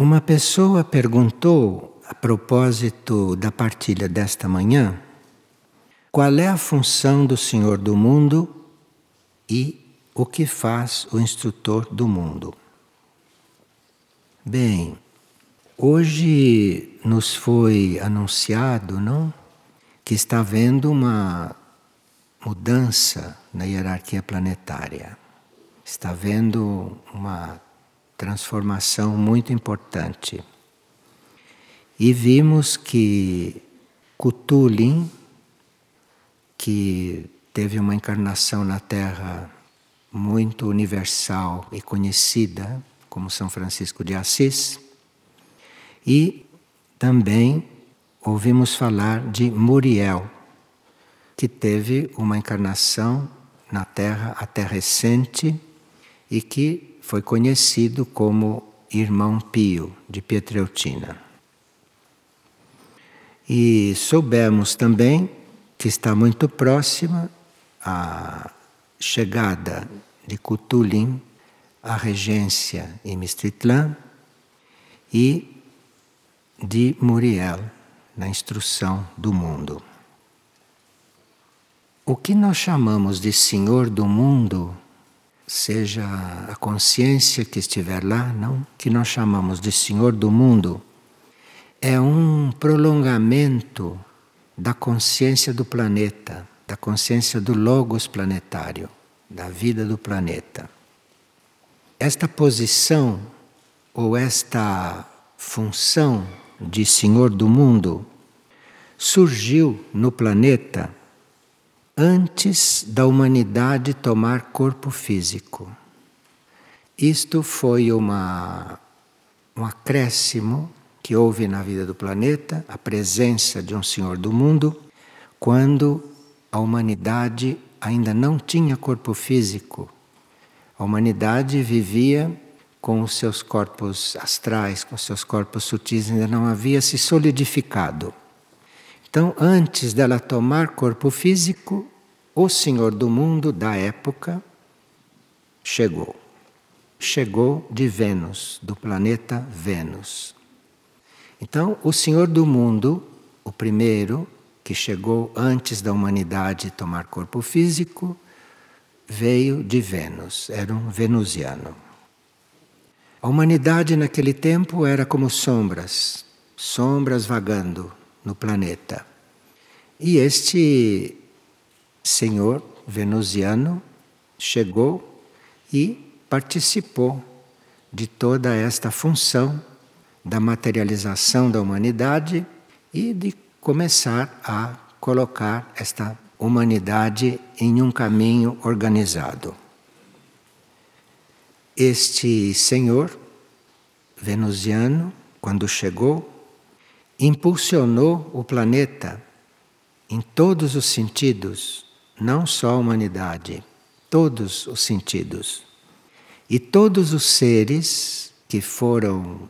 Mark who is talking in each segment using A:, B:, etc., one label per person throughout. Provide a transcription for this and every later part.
A: Uma pessoa perguntou, a propósito da partilha desta manhã, qual é a função do Senhor do mundo e o que faz o instrutor do mundo. Bem, hoje nos foi anunciado, não, que está havendo uma mudança na hierarquia planetária. Está havendo uma transformação muito importante. E vimos que Cthulhu, que teve uma encarnação na Terra muito universal e conhecida, como São Francisco de Assis, e também ouvimos falar de Muriel, que teve uma encarnação na Terra até recente e que foi conhecido como Irmão Pio de Pietreutina. E soubemos também que está muito próxima a chegada de Cutulin à regência em Mistritlã e de Muriel na instrução do mundo. O que nós chamamos de Senhor do mundo, seja a consciência que estiver lá, não, que nós chamamos de Senhor do mundo, é um prolongamento da consciência do planeta, da consciência do logos planetário, da vida do planeta. Esta posição ou esta função de Senhor do mundo surgiu no planeta antes da humanidade tomar corpo físico. Isto foi uma, um acréscimo que houve na vida do planeta, a presença de um Senhor do mundo, quando a humanidade ainda não tinha corpo físico. A humanidade vivia com os seus corpos astrais, com os seus corpos sutis, ainda não havia se solidificado. Então, antes dela tomar corpo físico, o Senhor do mundo da época chegou. Chegou de Vênus, do planeta Vênus. Então, o Senhor do mundo, o primeiro que chegou antes da humanidade tomar corpo físico, veio de Vênus, era um venusiano. A humanidade naquele tempo era como sombras, sombras vagando no planeta. E este senhor venusiano chegou e participou de toda esta função da materialização da humanidade e de começar a colocar esta humanidade em um caminho organizado. Este senhor venusiano, quando chegou, impulsionou o planeta em todos os sentidos, não só a humanidade, todos os sentidos. E todos os seres que foram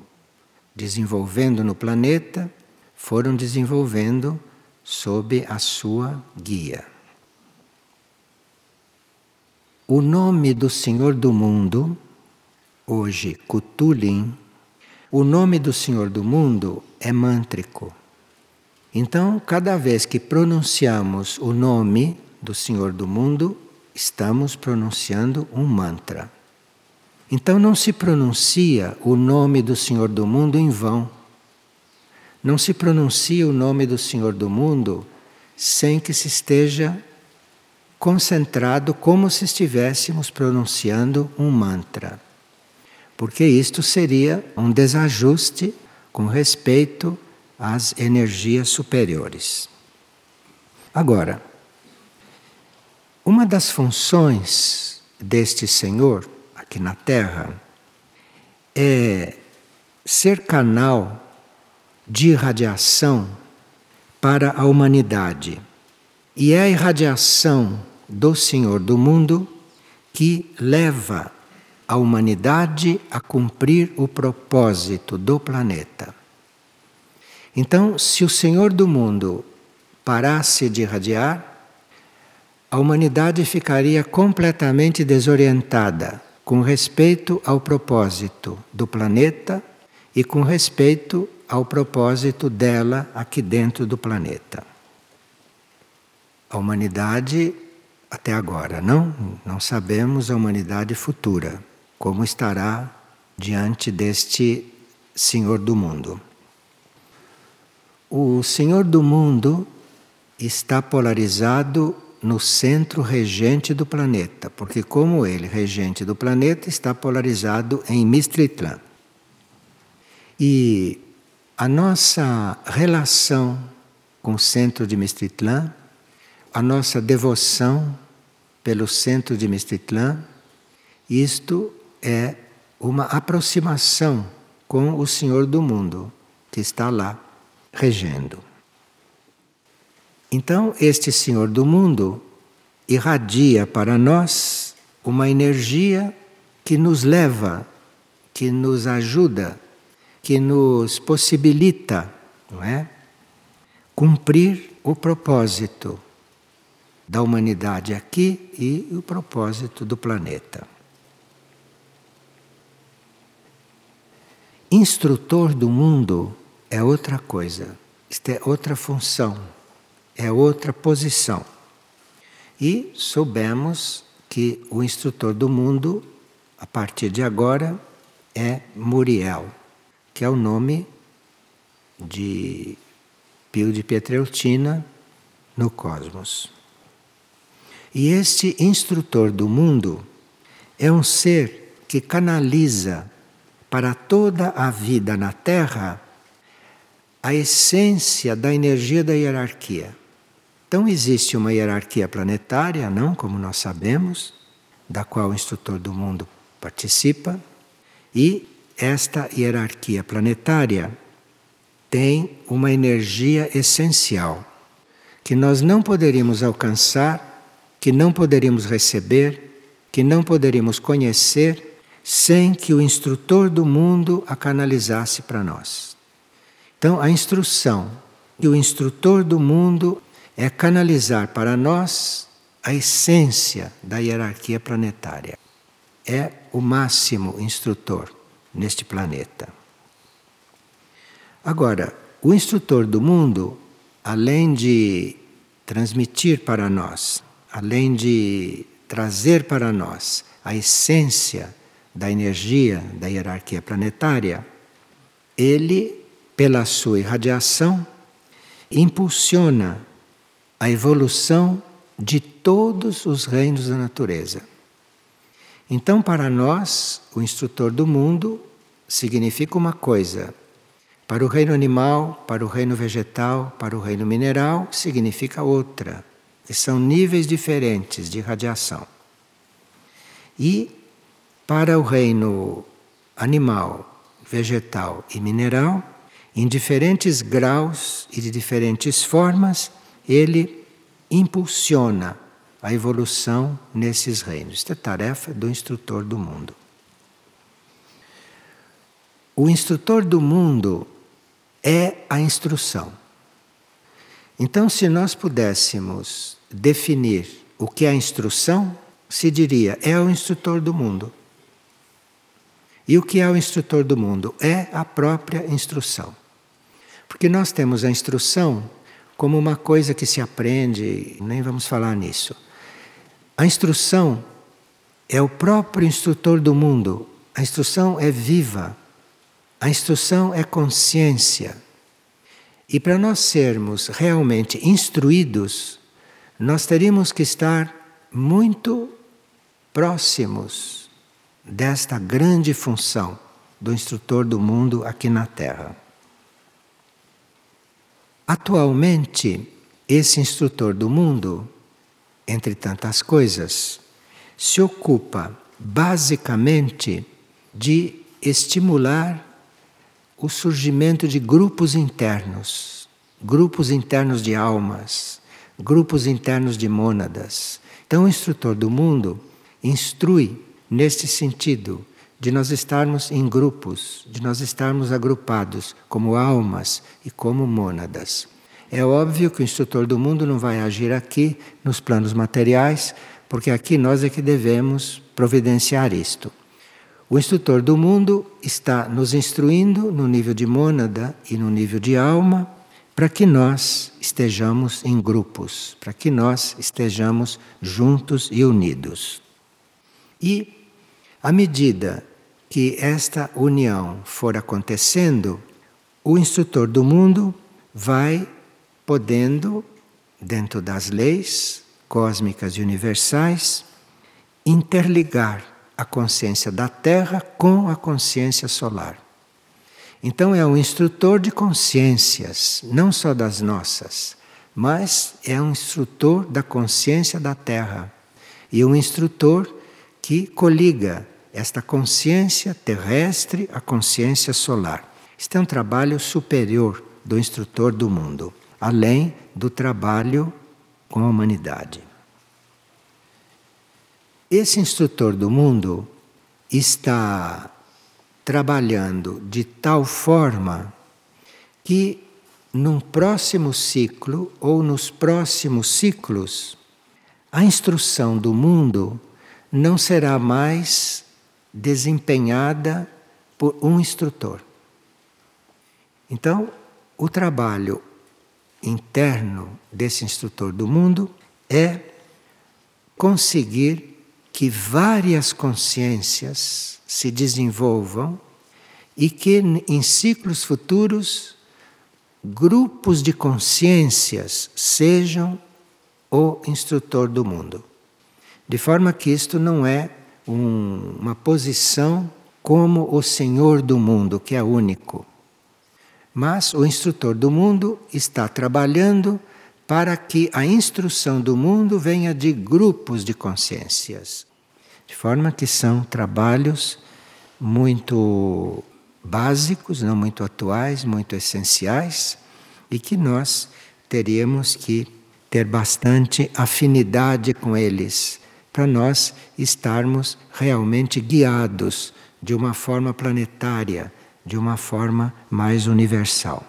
A: desenvolvendo no planeta foram desenvolvendo sob a sua guia. O nome do Senhor do mundo, hoje Cthulhu, o nome do Senhor do mundo é mântrico. Então, cada vez que pronunciamos o nome do Senhor do mundo, estamos pronunciando um mantra. Então, não se pronuncia o nome do Senhor do mundo em vão. Não se pronuncia o nome do Senhor do mundo sem que se esteja concentrado como se estivéssemos pronunciando um mantra porque isto seria um desajuste com respeito às energias superiores. Agora, uma das funções deste Senhor aqui na Terra é ser canal de irradiação para a humanidade. E é a irradiação do Senhor do mundo que leva a humanidade a cumprir o propósito do planeta. Então, se o Senhor do mundo parasse de irradiar, a humanidade ficaria completamente desorientada com respeito ao propósito do planeta e com respeito ao propósito dela aqui dentro do planeta. A humanidade até agora não, não sabemos a humanidade futura, como estará diante deste Senhor do mundo. O Senhor do mundo está polarizado no centro regente do planeta, porque, como ele, regente do planeta, está polarizado em Mistritlan. E a nossa relação com o centro de Mistritlan, a nossa devoção pelo centro de Mistritlan, isto é uma aproximação com o Senhor do mundo, que está lá regendo. Então, este Senhor do mundo irradia para nós uma energia que nos leva, que nos ajuda, que nos possibilita, não é? Cumprir o propósito da humanidade aqui e o propósito do planeta. Instrutor do mundo é outra coisa, isto é outra função, é outra posição. E soubemos que o instrutor do mundo, a partir de agora, é Muriel, que é o nome de Pio de Pietreutina no cosmos. E este instrutor do mundo é um ser que canaliza para toda a vida na Terra a essência da energia da hierarquia. Então existe uma hierarquia planetária, não como nós sabemos, da qual o instrutor do mundo participa, e esta hierarquia planetária tem uma energia essencial que nós não poderíamos alcançar, que não poderíamos receber, que não poderíamos conhecer sem que o instrutor do mundo a canalizasse para nós. Então, a instrução que o instrutor do mundo é canalizar para nós a essência da hierarquia planetária. É o máximo instrutor neste planeta. Agora, o instrutor do mundo, além de transmitir para nós, além de trazer para nós a essência da energia da hierarquia planetária, ele, pela sua irradiação, impulsiona a evolução de todos os reinos da natureza. Então, para nós, o instrutor do mundo significa uma coisa. Para o reino animal, para o reino vegetal, para o reino mineral, significa outra. E são níveis diferentes de radiação. E para o reino animal, vegetal e mineral, em diferentes graus e de diferentes formas, ele impulsiona a evolução nesses reinos. Esta é tarefa do instrutor do mundo. O instrutor do mundo é a instrução. Então, se nós pudéssemos definir o que é a instrução, se diria: é o instrutor do mundo. E o que é o instrutor do mundo? É a própria instrução. Porque nós temos a instrução como uma coisa que se aprende, nem vamos falar nisso. A instrução é o próprio instrutor do mundo. A instrução é viva. A instrução é consciência. E para nós sermos realmente instruídos, nós teríamos que estar muito próximos desta grande função do instrutor do mundo aqui na Terra. Atualmente, esse instrutor do mundo, entre tantas coisas, se ocupa basicamente de estimular o surgimento de grupos internos, grupos internos de almas, grupos internos de mônadas. Então, o instrutor do mundo instrui neste sentido de nós estarmos em grupos, de nós estarmos agrupados como almas e como mônadas. É óbvio que o instrutor do mundo não vai agir aqui nos planos materiais, porque aqui nós é que devemos providenciar isto. O instrutor do mundo está nos instruindo no nível de mônada e no nível de alma para que nós estejamos em grupos, para que nós estejamos juntos e unidos. E à medida que esta união for acontecendo, o instrutor do mundo vai podendo, dentro das leis cósmicas e universais, interligar a consciência da Terra com a consciência solar. Então é um instrutor de consciências, não só das nossas, mas é um instrutor da consciência da Terra e um instrutor que coliga esta consciência terrestre à consciência solar. Este é um trabalho superior do instrutor do mundo, além do trabalho com a humanidade. Esse instrutor do mundo está trabalhando de tal forma que num próximo ciclo ou nos próximos ciclos a instrução do mundo não será mais desempenhada por um instrutor. Então, o trabalho interno desse instrutor do mundo é conseguir que várias consciências se desenvolvam e que em ciclos futuros grupos de consciências sejam o instrutor do mundo. De forma que isto não é um, uma posição como o Senhor do mundo, que é único. Mas o instrutor do mundo está trabalhando para que a instrução do mundo venha de grupos de consciências. De forma que são trabalhos muito básicos, não muito atuais, muito essenciais, e que nós teríamos que ter bastante afinidade com eles, para nós estarmos realmente guiados de uma forma planetária, de uma forma mais universal.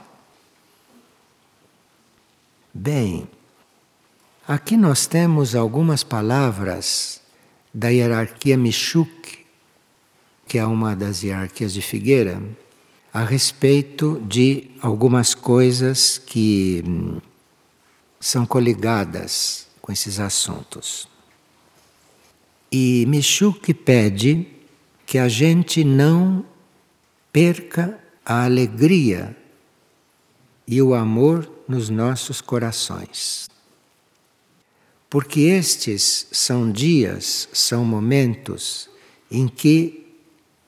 A: Bem, aqui nós temos algumas palavras da hierarquia Michuk, que é uma das hierarquias de Figueira, a respeito de algumas coisas que hum, são coligadas com esses assuntos. E Michuk pede que a gente não perca a alegria e o amor nos nossos corações. Porque estes são dias, são momentos em que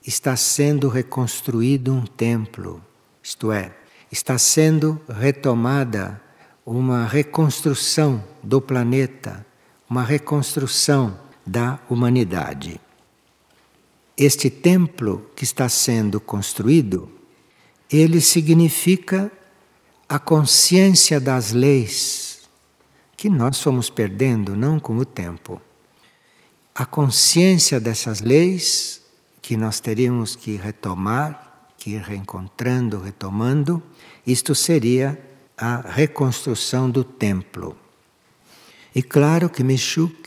A: está sendo reconstruído um templo, isto é, está sendo retomada uma reconstrução do planeta, uma reconstrução da humanidade. Este templo que está sendo construído, ele significa a consciência das leis que nós fomos perdendo não com o tempo. A consciência dessas leis que nós teríamos que retomar, que ir reencontrando, retomando, isto seria a reconstrução do templo. E claro que Meshuk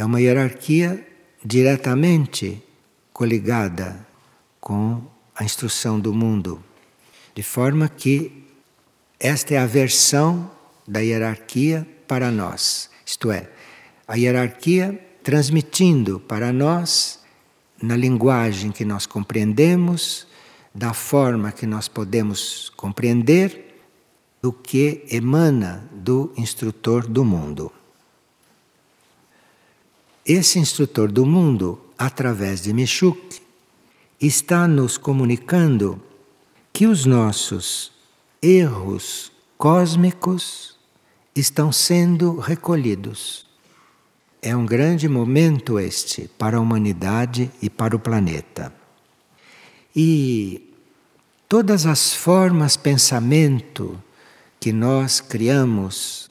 A: é uma hierarquia diretamente coligada com a instrução do mundo, de forma que esta é a versão da hierarquia para nós. Isto é, a hierarquia transmitindo para nós, na linguagem que nós compreendemos, da forma que nós podemos compreender, do que emana do instrutor do mundo. Esse instrutor do mundo, através de Mishuk, está nos comunicando que os nossos erros cósmicos estão sendo recolhidos. É um grande momento este para a humanidade e para o planeta. E todas as formas pensamento que nós criamos,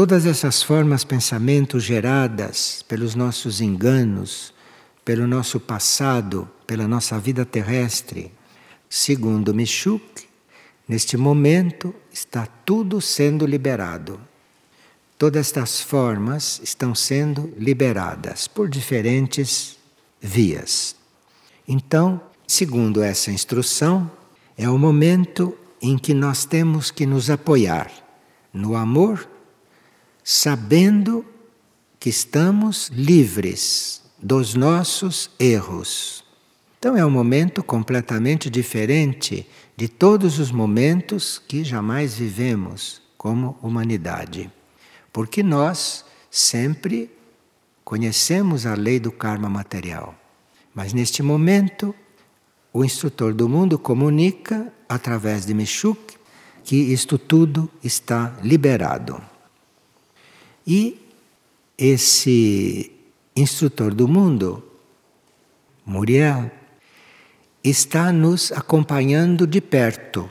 A: todas essas formas pensamento geradas pelos nossos enganos, pelo nosso passado, pela nossa vida terrestre, segundo Michuk, neste momento está tudo sendo liberado. Todas estas formas estão sendo liberadas por diferentes vias. Então, segundo essa instrução, é o momento em que nós temos que nos apoiar no amor, sabendo que estamos livres dos nossos erros. Então é um momento completamente diferente de todos os momentos que jamais vivemos como humanidade. Porque nós sempre conhecemos a lei do karma material. Mas neste momento, o instrutor do mundo comunica através de Mishuk que isto tudo está liberado. E esse instrutor do mundo, Muriel, está nos acompanhando de perto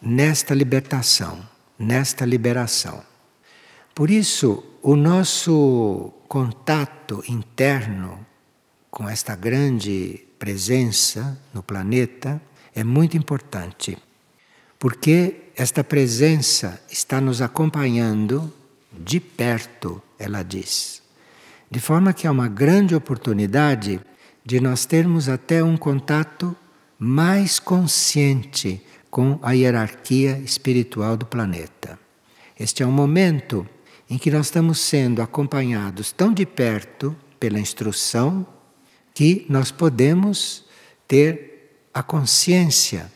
A: nesta libertação, nesta liberação. Por isso, o nosso contato interno com esta grande presença no planeta é muito importante, porque esta presença está nos acompanhando de perto, ela diz. De forma que é uma grande oportunidade de nós termos até um contato mais consciente com a hierarquia espiritual do planeta. Este é um momento em que nós estamos sendo acompanhados tão de perto pela instrução que nós podemos ter a consciência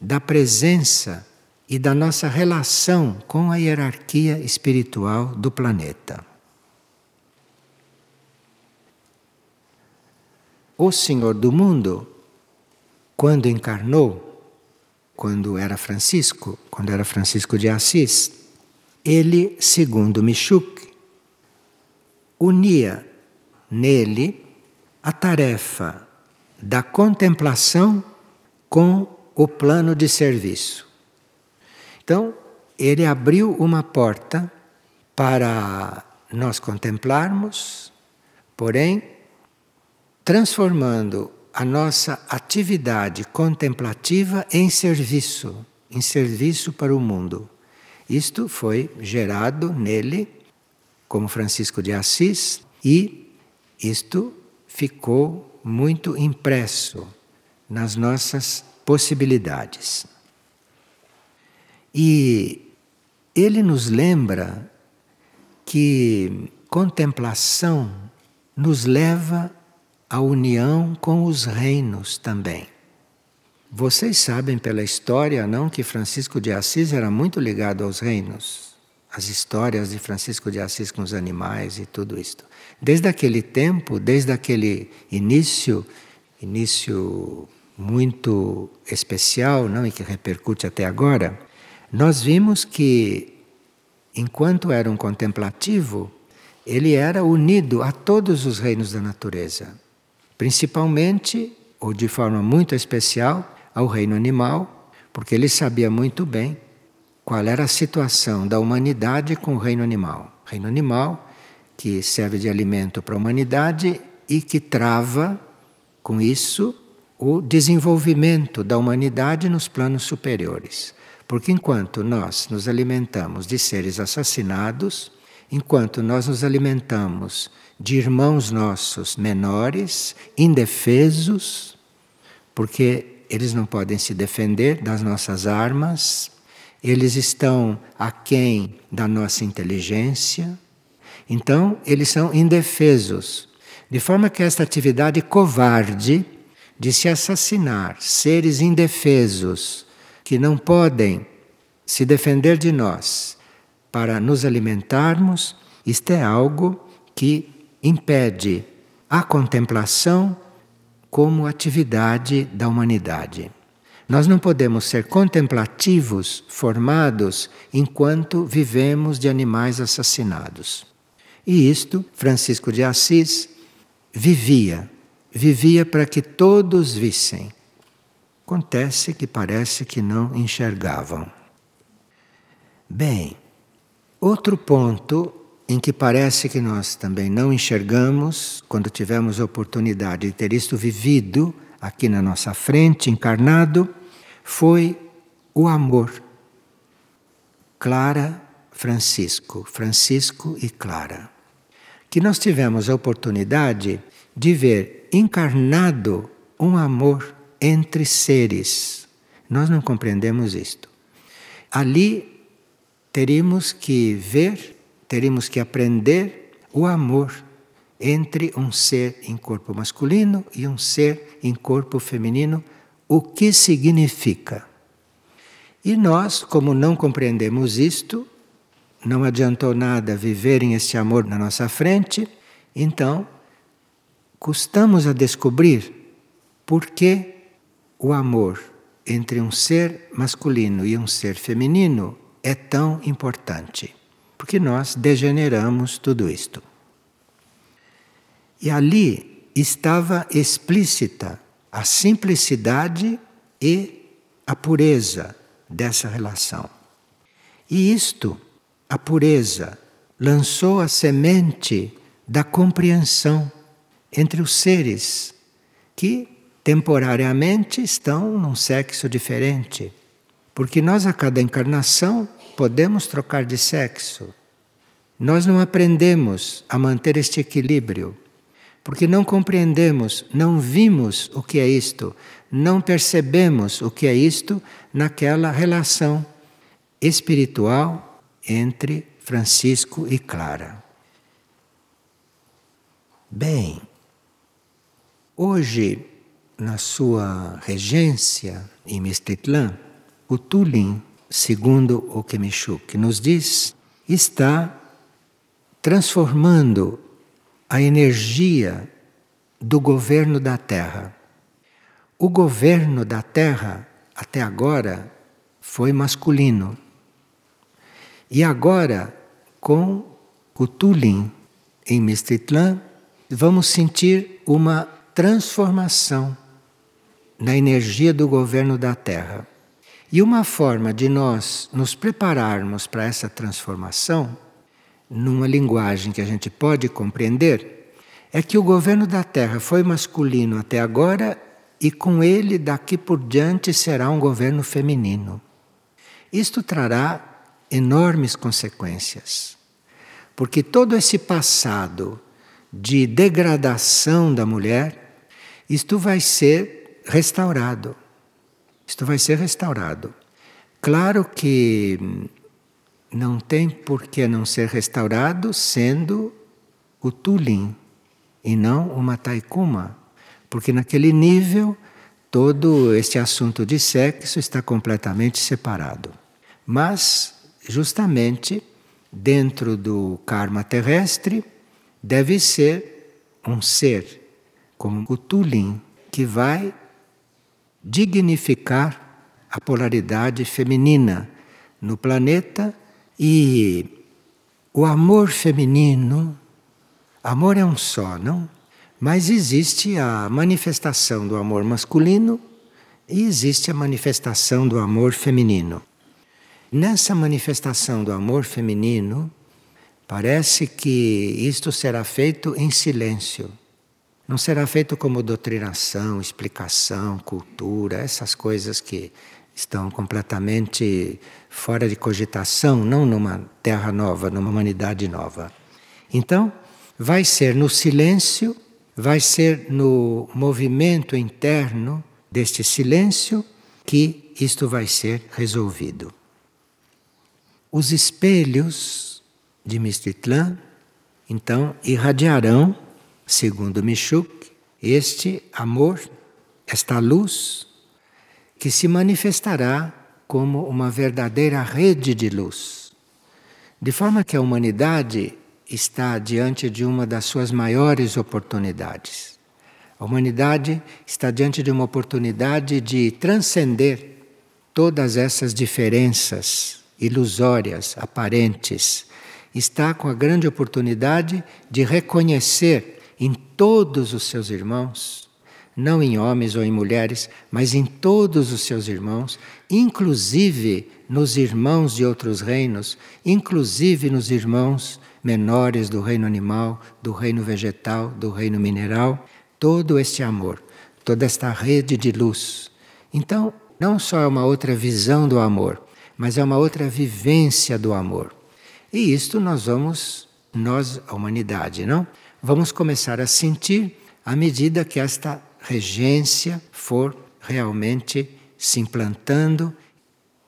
A: da presença e da nossa relação com a hierarquia espiritual do planeta. O Senhor do mundo quando encarnou, quando era Francisco, quando era Francisco de Assis, ele, segundo Michuk, unia nele a tarefa da contemplação com o plano de serviço. Então, ele abriu uma porta para nós contemplarmos, porém, transformando a nossa atividade contemplativa em serviço, em serviço para o mundo. Isto foi gerado nele, como Francisco de Assis, e isto ficou muito impresso nas nossas possibilidades. E ele nos lembra que contemplação nos leva a união com os reinos também. Vocês sabem pela história, não, que Francisco de Assis era muito ligado aos reinos. As histórias de Francisco de Assis com os animais e tudo isto. Desde aquele tempo, desde aquele início, início muito especial, não, e que repercute até agora, nós vimos que enquanto era um contemplativo, ele era unido a todos os reinos da natureza principalmente, ou de forma muito especial, ao reino animal, porque ele sabia muito bem qual era a situação da humanidade com o reino animal. Reino animal que serve de alimento para a humanidade e que trava, com isso, o desenvolvimento da humanidade nos planos superiores. Porque enquanto nós nos alimentamos de seres assassinados, enquanto nós nos alimentamos de irmãos nossos menores, indefesos, porque eles não podem se defender das nossas armas, eles estão aquém da nossa inteligência, então eles são indefesos. De forma que esta atividade covarde de se assassinar seres indefesos que não podem se defender de nós para nos alimentarmos, isto é algo que impede a contemplação como atividade da humanidade. Nós não podemos ser contemplativos formados enquanto vivemos de animais assassinados. E isto Francisco de Assis vivia, vivia para que todos vissem. Acontece que parece que não enxergavam. Bem, outro ponto em que parece que nós também não enxergamos quando tivemos a oportunidade de ter isto vivido aqui na nossa frente, encarnado, foi o amor. Clara, Francisco, Francisco e Clara. Que nós tivemos a oportunidade de ver encarnado um amor entre seres. Nós não compreendemos isto. Ali teríamos que ver, teríamos que aprender o amor entre um ser em corpo masculino e um ser em corpo feminino, o que significa. E nós, como não compreendemos isto, não adiantou nada viverem este amor na nossa frente, então custamos a descobrir por que o amor entre um ser masculino e um ser feminino é tão importante. Porque nós degeneramos tudo isto. E ali estava explícita a simplicidade e a pureza dessa relação. E isto, a pureza, lançou a semente da compreensão entre os seres que temporariamente estão num sexo diferente. Porque nós, a cada encarnação, podemos trocar de sexo. Nós não aprendemos a manter este equilíbrio porque não compreendemos, não vimos o que é isto, não percebemos o que é isto naquela relação espiritual entre Francisco e Clara. Bem, hoje, na sua regência em Mestitlã, o Tulin, segundo o Kemishuk nos diz, está transformando a energia do governo da Terra. O governo da Terra, até agora, foi masculino. E agora, com o Tulin em Mistitlã, vamos sentir uma transformação na energia do governo da Terra. E uma forma de nós nos prepararmos para essa transformação numa linguagem que a gente pode compreender, é que o governo da Terra foi masculino até agora e com ele daqui por diante será um governo feminino. Isto trará enormes consequências, porque todo esse passado de degradação da mulher, isto vai ser restaurado. Isto vai ser restaurado. Claro que não tem por que não ser restaurado sendo o Tulin e não o Mataikuma, porque naquele nível todo este assunto de sexo está completamente separado. Mas, justamente, dentro do karma terrestre, deve ser um ser como o Tulin, que vai dignificar a polaridade feminina no planeta e o amor feminino, amor é um só, não? Mas existe a manifestação do amor masculino e existe a manifestação do amor feminino. Nessa manifestação do amor feminino, parece que isto será feito em silêncio. Não será feito como doutrinação, explicação, cultura, essas coisas que estão completamente fora de cogitação, não numa terra nova, numa humanidade nova. Então, vai ser no silêncio, vai ser no movimento interno deste silêncio que isto vai ser resolvido. Os espelhos de Mistitlã, então, irradiarão, segundo Michuk, este amor, esta luz que se manifestará como uma verdadeira rede de luz. De forma que a humanidade está diante de uma das suas maiores oportunidades. A humanidade está diante de uma oportunidade de transcender todas essas diferenças ilusórias, aparentes. Está com a grande oportunidade de reconhecer em todos os seus irmãos não em homens ou em mulheres, mas em todos os seus irmãos, inclusive nos irmãos de outros reinos, inclusive nos irmãos menores do reino animal, do reino vegetal, do reino mineral, todo este amor, toda esta rede de luz. Então, não só é uma outra visão do amor, mas é uma outra vivência do amor. E isto nós vamos, nós, a humanidade, não? Vamos começar a sentir à medida que esta regência for realmente se implantando,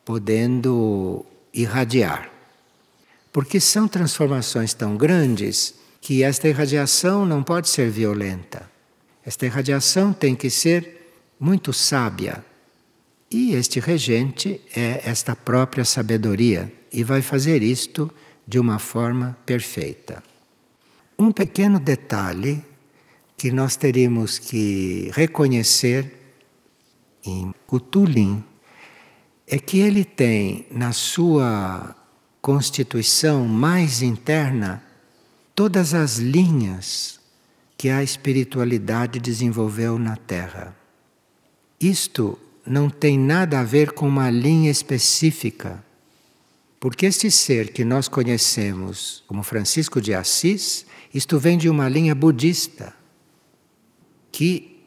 A: podendo irradiar. Porque são transformações tão grandes que esta irradiação não pode ser violenta. Esta irradiação tem que ser muito sábia. E este regente é esta própria sabedoria e vai fazer isto de uma forma perfeita. Um pequeno detalhe que nós teríamos que reconhecer em Cutulin é que ele tem na sua constituição mais interna todas as linhas que a espiritualidade desenvolveu na Terra. Isto não tem nada a ver com uma linha específica, porque este ser que nós conhecemos como Francisco de Assis, isto vem de uma linha budista que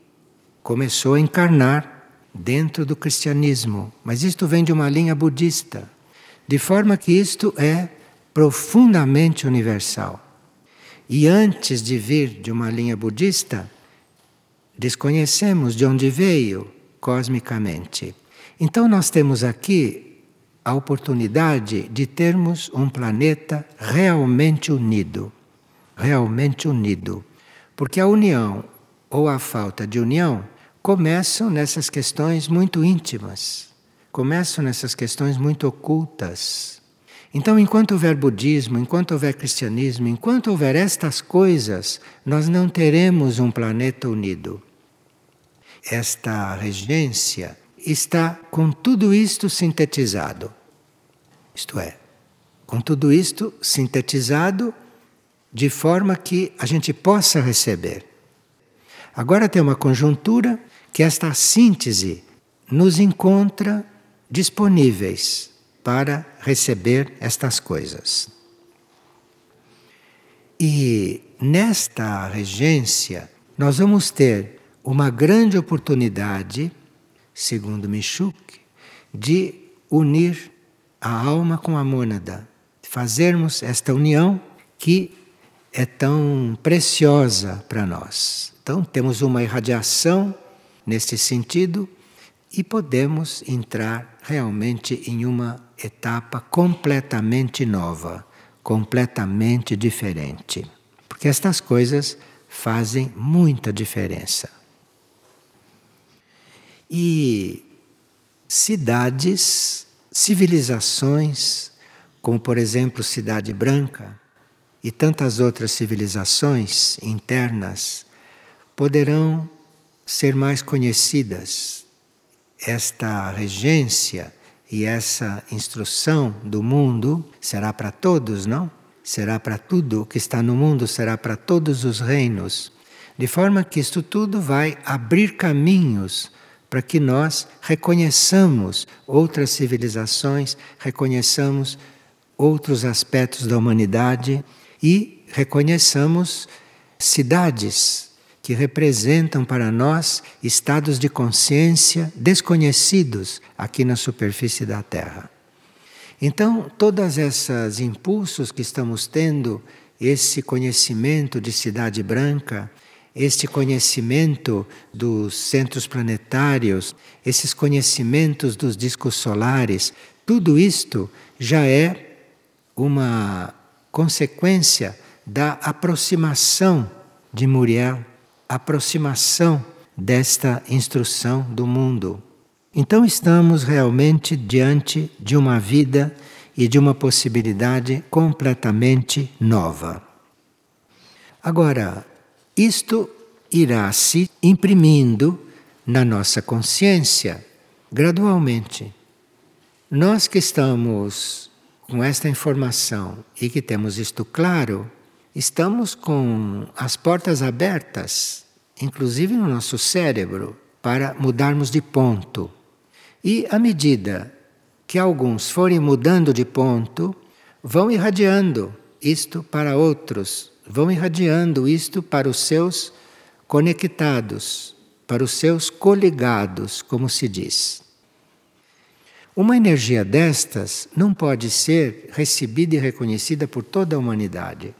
A: começou a encarnar dentro do cristianismo, mas isto vem de uma linha budista, de forma que isto é profundamente universal. E antes de vir de uma linha budista, desconhecemos de onde veio cosmicamente. Então, nós temos aqui a oportunidade de termos um planeta realmente unido. Realmente unido. Porque a união ou a falta de união começam nessas questões muito íntimas, começam nessas questões muito ocultas. Então, enquanto houver budismo, enquanto houver cristianismo, enquanto houver estas coisas, nós não teremos um planeta unido. Esta regência está com tudo isto sintetizado. Isto é, com tudo isto sintetizado de forma que a gente possa receber. Agora tem uma conjuntura que esta síntese nos encontra disponíveis para receber estas coisas. E nesta regência, nós vamos ter uma grande oportunidade, segundo Michuk, de unir a alma com a mônada, fazermos esta união que é tão preciosa para nós. Então, temos uma irradiação nesse sentido e podemos entrar realmente em uma etapa completamente nova, completamente diferente. Porque estas coisas fazem muita diferença. E cidades, civilizações, como por exemplo Cidade Branca e tantas outras civilizações internas, poderão ser mais conhecidas. Esta regência e essa instrução do mundo será para todos, não? Será para tudo o que está no mundo, será para todos os reinos. De forma que isto tudo vai abrir caminhos para que nós reconheçamos outras civilizações, reconheçamos outros aspectos da humanidade e reconheçamos cidades que representam para nós estados de consciência desconhecidos aqui na superfície da Terra. Então, todas essas impulsos que estamos tendo, esse conhecimento de cidade branca, este conhecimento dos centros planetários, esses conhecimentos dos discos solares, tudo isto já é uma consequência da aproximação de Muriel aproximação desta instrução do mundo. Então estamos realmente diante de uma vida e de uma possibilidade completamente nova. Agora, isto irá se imprimindo na nossa consciência gradualmente. Nós que estamos com esta informação e que temos isto claro, estamos com as portas abertas, inclusive no nosso cérebro, para mudarmos de ponto. E à medida que alguns forem mudando de ponto, vão irradiando isto para outros, vão irradiando isto para os seus conectados, para os seus coligados, como se diz. Uma energia destas não pode ser recebida e reconhecida por toda a humanidade.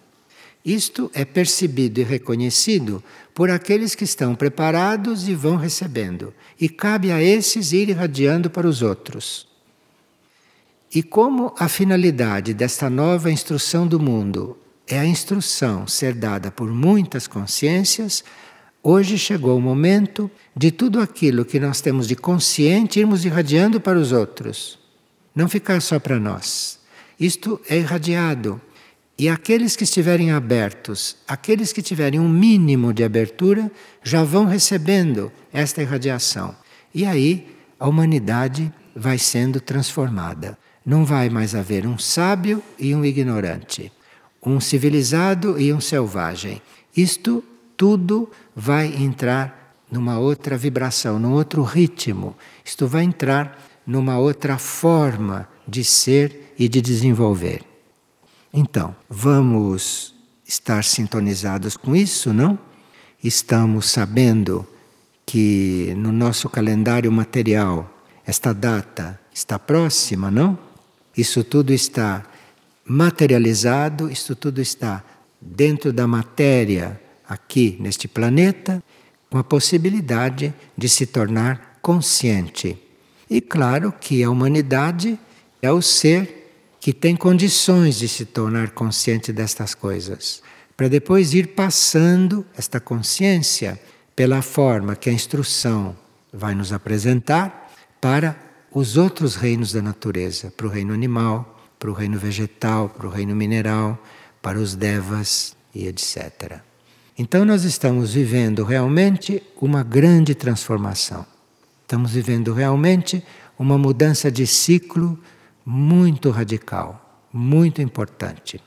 A: Isto é percebido e reconhecido por aqueles que estão preparados e vão recebendo. E cabe a esses ir irradiando para os outros. E como a finalidade desta nova instrução do mundo é a instrução ser dada por muitas consciências, hoje chegou o momento de tudo aquilo que nós temos de consciente irmos irradiando para os outros. Não ficar só para nós. Isto é irradiado e aqueles que estiverem abertos, aqueles que tiverem um mínimo de abertura, já vão recebendo esta irradiação. E aí a humanidade vai sendo transformada. Não vai mais haver um sábio e um ignorante, um civilizado e um selvagem. Isto tudo vai entrar numa outra vibração, num outro ritmo. Isto vai entrar numa outra forma de ser e de desenvolver. Então, vamos estar sintonizados com isso, não? Estamos sabendo que no nosso calendário material esta data está próxima, não? Isso tudo está materializado, isso tudo está dentro da matéria aqui neste planeta, com a possibilidade de se tornar consciente. E claro que a humanidade é o ser que tem condições de se tornar consciente destas coisas, para depois ir passando esta consciência pela forma que a instrução vai nos apresentar para os outros reinos da natureza, para o reino animal, para o reino vegetal, para o reino mineral, para os devas e etc. Então nós estamos vivendo realmente uma grande transformação. Estamos vivendo realmente uma mudança de ciclo muito radical, muito importante.